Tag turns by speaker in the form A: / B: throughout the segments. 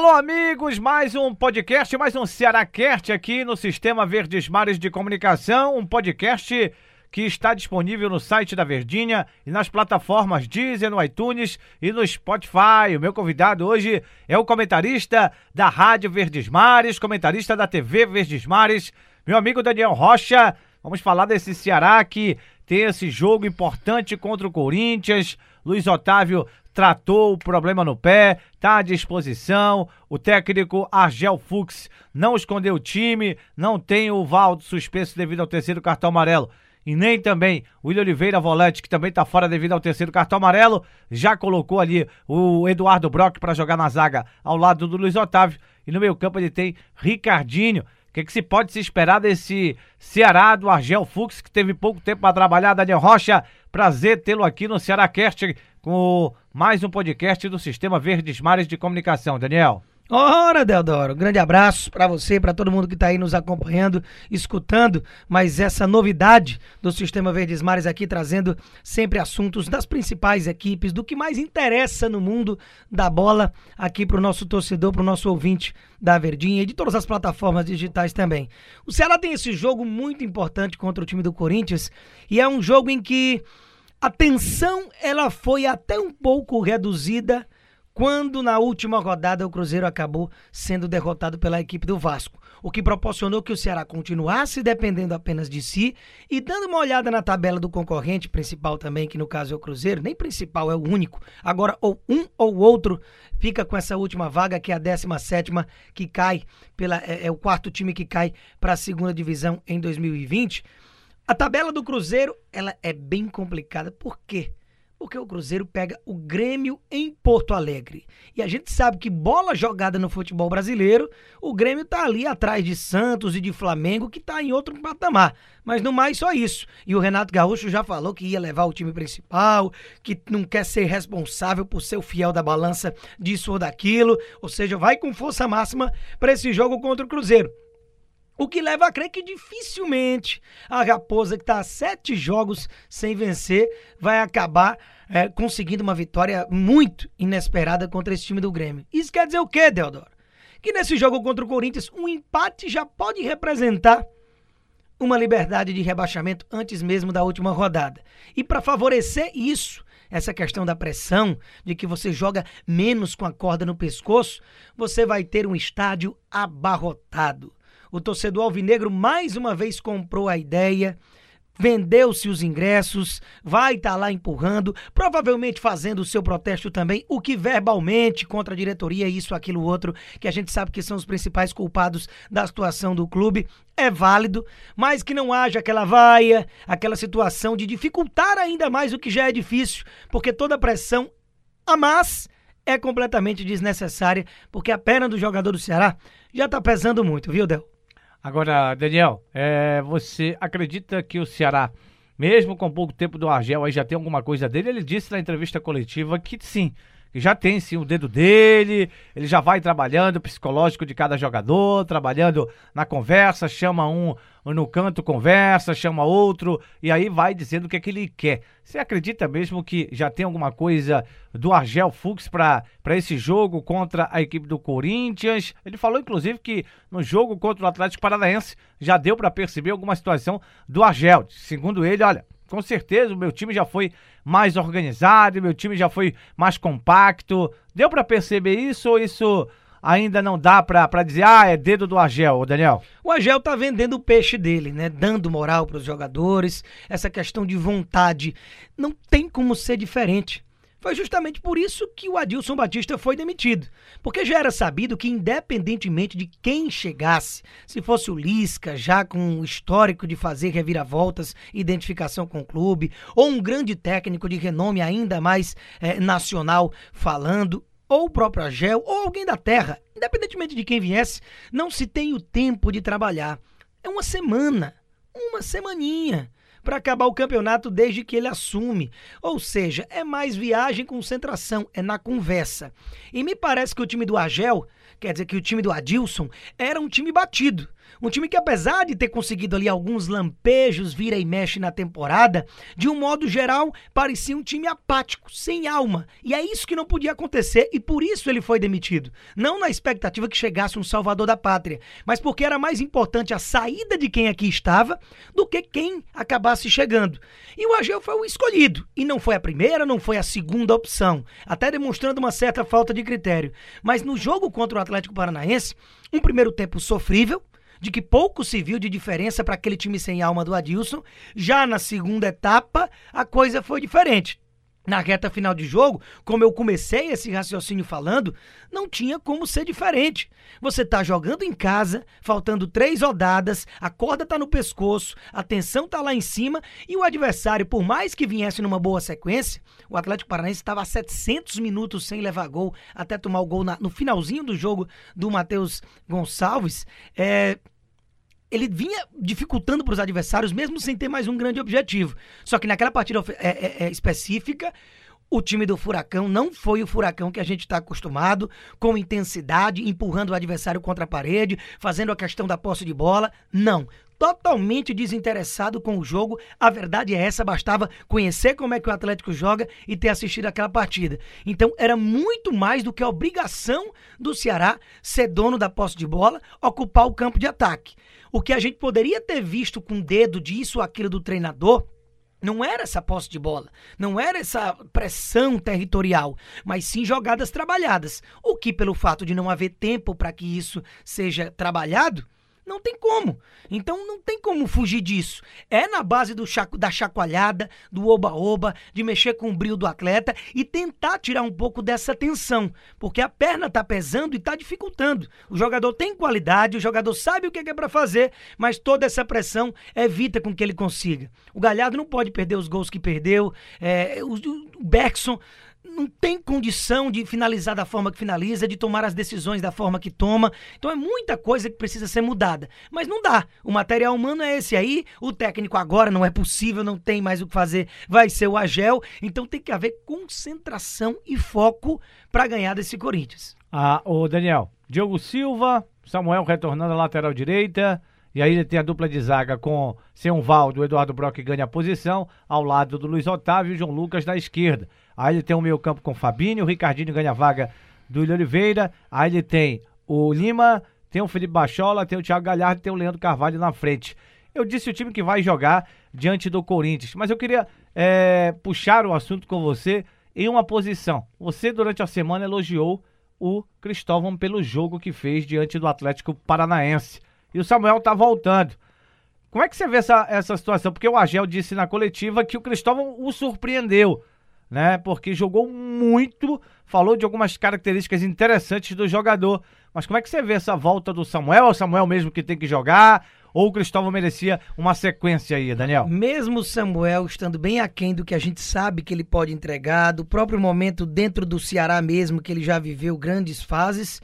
A: Alô, amigos, mais um podcast, mais um Cearacast aqui no Sistema Verdes Mares de Comunicação, um podcast que está disponível no site da Verdinha e nas plataformas Deezer, no iTunes e no Spotify. O meu convidado hoje é o comentarista da Rádio Verdes Mares, comentarista da TV Verdes Mares, meu amigo Daniel Rocha. Vamos falar desse Ceará que tem esse jogo importante contra o Corinthians. Luiz Otávio tratou o problema no pé, está à disposição. O técnico Argel Fux não escondeu o time, não tem o Valdo suspenso devido ao terceiro cartão amarelo. E nem também o William Oliveira Volante, que também está fora devido ao terceiro cartão amarelo, já colocou ali o Eduardo Brock para jogar na zaga ao lado do Luiz Otávio. E no meio campo ele tem Ricardinho. O que, que, se pode se esperar desse Ceará do Argel Fux, que teve pouco tempo para trabalhar? Daniel Rocha, prazer tê-lo aqui no Ceará Cast com mais um podcast do Sistema Verdes Mares de Comunicação. Daniel.
B: Ora, Deodoro, grande abraço para você, para todo mundo que está aí nos acompanhando, escutando, mas essa novidade do Sistema Verdes Mares aqui trazendo sempre assuntos das principais equipes, do que mais interessa no mundo da bola aqui para o nosso torcedor, para o nosso ouvinte da Verdinha e de todas as plataformas digitais também. O Ceará tem esse jogo muito importante contra o time do Corinthians e é um jogo em que a tensão ela foi até um pouco reduzida quando na última rodada o Cruzeiro acabou sendo derrotado pela equipe do Vasco, o que proporcionou que o Ceará continuasse dependendo apenas de si e dando uma olhada na tabela do concorrente principal também, que no caso é o Cruzeiro, nem principal, é o único. Agora, ou um ou outro fica com essa última vaga, que é a 17 que cai, pela, é, é o quarto time que cai para a segunda divisão em 2020. A tabela do Cruzeiro, ela é bem complicada. Por quê? porque o Cruzeiro pega o Grêmio em Porto Alegre. E a gente sabe que bola jogada no futebol brasileiro, o Grêmio tá ali atrás de Santos e de Flamengo, que tá em outro patamar. Mas não mais só isso. E o Renato Gaúcho já falou que ia levar o time principal, que não quer ser responsável por ser o fiel da balança disso ou daquilo. Ou seja, vai com força máxima para esse jogo contra o Cruzeiro. O que leva a crer que dificilmente a Raposa, que está sete jogos sem vencer, vai acabar é, conseguindo uma vitória muito inesperada contra esse time do Grêmio. Isso quer dizer o quê, Deodoro? Que nesse jogo contra o Corinthians, um empate já pode representar uma liberdade de rebaixamento antes mesmo da última rodada. E para favorecer isso, essa questão da pressão, de que você joga menos com a corda no pescoço, você vai ter um estádio abarrotado. O torcedor alvinegro mais uma vez comprou a ideia, vendeu-se os ingressos, vai estar tá lá empurrando, provavelmente fazendo o seu protesto também, o que verbalmente contra a diretoria, isso, aquilo, outro, que a gente sabe que são os principais culpados da situação do clube, é válido, mas que não haja aquela vaia, aquela situação de dificultar ainda mais o que já é difícil, porque toda pressão a mais é completamente desnecessária, porque a perna do jogador do Ceará já tá pesando muito, viu, Del?
A: Agora, Daniel, é, você acredita que o Ceará, mesmo com pouco tempo do Argel, aí já tem alguma coisa dele? Ele disse na entrevista coletiva que sim, que já tem sim o dedo dele, ele já vai trabalhando o psicológico de cada jogador, trabalhando na conversa, chama um no canto, conversa, chama outro e aí vai dizendo o que é que ele quer. Você acredita mesmo que já tem alguma coisa do Argel Fux para esse jogo contra a equipe do Corinthians? Ele falou inclusive que no jogo contra o Atlético Paranaense já deu para perceber alguma situação do Argel. Segundo ele, olha, com certeza o meu time já foi mais organizado, meu time já foi mais compacto. Deu para perceber isso ou isso ainda não dá para dizer, ah, é dedo do Agel, Daniel?
B: O Agel tá vendendo o peixe dele, né? Dando moral para os jogadores, essa questão de vontade. Não tem como ser diferente. Foi justamente por isso que o Adilson Batista foi demitido. Porque já era sabido que, independentemente de quem chegasse, se fosse o Lisca, já com o histórico de fazer reviravoltas, identificação com o clube, ou um grande técnico de renome ainda mais é, nacional falando, ou o próprio Agel, ou alguém da terra, independentemente de quem viesse, não se tem o tempo de trabalhar. É uma semana, uma semaninha para acabar o campeonato desde que ele assume. Ou seja, é mais viagem, concentração, é na conversa. E me parece que o time do Agel, quer dizer que o time do Adilson, era um time batido. Um time que, apesar de ter conseguido ali alguns lampejos, vira e mexe na temporada, de um modo geral, parecia um time apático, sem alma. E é isso que não podia acontecer e por isso ele foi demitido. Não na expectativa que chegasse um salvador da pátria, mas porque era mais importante a saída de quem aqui estava do que quem acabasse chegando. E o Ageu foi o escolhido. E não foi a primeira, não foi a segunda opção. Até demonstrando uma certa falta de critério. Mas no jogo contra o Atlético Paranaense, um primeiro tempo sofrível, de que pouco se viu de diferença para aquele time sem alma do Adilson. Já na segunda etapa, a coisa foi diferente na reta final de jogo, como eu comecei esse raciocínio falando, não tinha como ser diferente. Você tá jogando em casa, faltando três rodadas, a corda tá no pescoço, a tensão tá lá em cima e o adversário, por mais que viesse numa boa sequência, o Atlético Paranaense estava a 700 minutos sem levar gol, até tomar o gol na, no finalzinho do jogo do Matheus Gonçalves. É, ele vinha dificultando para os adversários, mesmo sem ter mais um grande objetivo. Só que naquela partida é, é, é específica, o time do Furacão não foi o Furacão que a gente está acostumado, com intensidade, empurrando o adversário contra a parede, fazendo a questão da posse de bola. Não. Totalmente desinteressado com o jogo. A verdade é essa, bastava conhecer como é que o Atlético joga e ter assistido aquela partida. Então era muito mais do que a obrigação do Ceará ser dono da posse de bola, ocupar o campo de ataque. O que a gente poderia ter visto com o dedo disso ou aquilo do treinador não era essa posse de bola, não era essa pressão territorial, mas sim jogadas trabalhadas. O que, pelo fato de não haver tempo para que isso seja trabalhado, não tem como. Então não tem como fugir disso. É na base do chaco, da chacoalhada, do oba-oba, de mexer com o brilho do atleta e tentar tirar um pouco dessa tensão. Porque a perna tá pesando e tá dificultando. O jogador tem qualidade, o jogador sabe o que é para fazer, mas toda essa pressão evita com que ele consiga. O Galhardo não pode perder os gols que perdeu. É, o, o Bergson não tem condição de finalizar da forma que finaliza, de tomar as decisões da forma que toma. Então é muita coisa que precisa ser mudada. Mas não dá. O material humano é esse aí, o técnico agora não é possível, não tem mais o que fazer, vai ser o Agel. Então tem que haver concentração e foco para ganhar desse Corinthians.
A: Ah, o Daniel, Diogo Silva, Samuel retornando à lateral direita. E aí ele tem a dupla de zaga com Seu Valdo, o Eduardo Brock ganha a posição, ao lado do Luiz Otávio e João Lucas na esquerda. Aí ele tem o meio campo com Fabinho, o Ricardinho ganha a vaga do Ilho Oliveira. Aí ele tem o Lima, tem o Felipe Bachola, tem o Thiago Galhardo, tem o Leandro Carvalho na frente. Eu disse o time que vai jogar diante do Corinthians, mas eu queria é, puxar o assunto com você em uma posição. Você, durante a semana, elogiou o Cristóvão pelo jogo que fez diante do Atlético Paranaense. E o Samuel tá voltando. Como é que você vê essa, essa situação? Porque o Agel disse na coletiva que o Cristóvão o surpreendeu né? Porque jogou muito, falou de algumas características interessantes do jogador. Mas como é que você vê essa volta do Samuel? É o Samuel mesmo que tem que jogar? Ou o Cristóvão merecia uma sequência aí, Daniel?
B: Mesmo o Samuel estando bem aquém do que a gente sabe que ele pode entregar, do próprio momento dentro do Ceará mesmo, que ele já viveu grandes fases,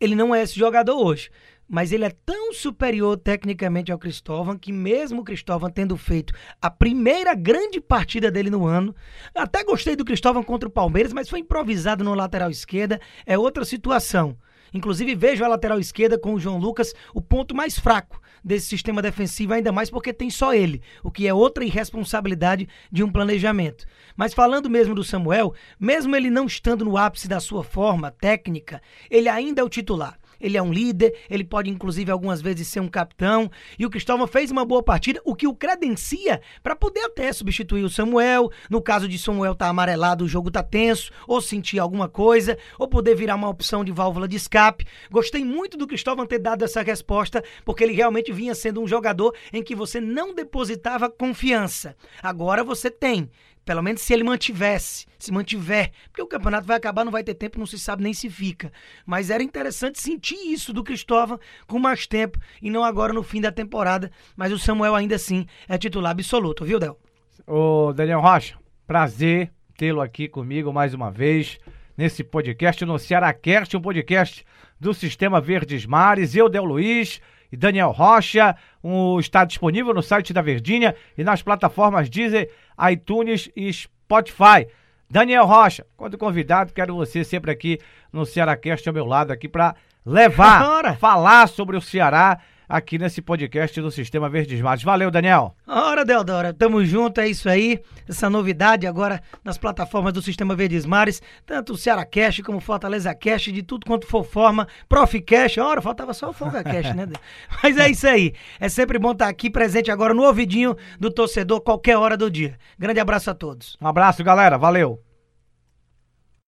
B: ele não é esse jogador hoje mas ele é tão superior tecnicamente ao Cristóvão que mesmo o Cristóvão tendo feito a primeira grande partida dele no ano, até gostei do Cristóvão contra o Palmeiras, mas foi improvisado no lateral esquerda, é outra situação. Inclusive vejo a lateral esquerda com o João Lucas o ponto mais fraco desse sistema defensivo, ainda mais porque tem só ele, o que é outra irresponsabilidade de um planejamento. Mas falando mesmo do Samuel, mesmo ele não estando no ápice da sua forma técnica, ele ainda é o titular ele é um líder, ele pode inclusive algumas vezes ser um capitão. E o Cristóvão fez uma boa partida, o que o credencia para poder até substituir o Samuel. No caso de Samuel estar tá amarelado, o jogo tá tenso, ou sentir alguma coisa, ou poder virar uma opção de válvula de escape. Gostei muito do Cristóvão ter dado essa resposta, porque ele realmente vinha sendo um jogador em que você não depositava confiança. Agora você tem. Pelo menos se ele mantivesse, se mantiver. Porque o campeonato vai acabar, não vai ter tempo, não se sabe nem se fica. Mas era interessante sentir isso do Cristóvão com mais tempo e não agora no fim da temporada. Mas o Samuel ainda assim é titular absoluto, viu, Del?
A: Ô, Daniel Rocha, prazer tê-lo aqui comigo mais uma vez nesse podcast no Cearacast, um podcast do Sistema Verdes Mares. Eu, Del Luiz e Daniel Rocha. Um, está disponível no site da Verdinha e nas plataformas Deezer, iTunes e Spotify. Daniel Rocha, quando convidado, quero você sempre aqui no Cearacast ao meu lado aqui para levar, falar sobre o Ceará aqui nesse podcast do Sistema Verdes Mares. Valeu, Daniel.
B: Ora, Deodora, tamo junto, é isso aí. Essa novidade agora nas plataformas do Sistema Verdes Mares, tanto o Ceará Cash como o Fortaleza Cash, de tudo quanto for forma, Prof Cash, ora, faltava só o Folga Cash, né? Mas é isso aí. É sempre bom estar aqui presente agora no ouvidinho do torcedor qualquer hora do dia. Grande abraço a todos.
A: Um abraço, galera. Valeu.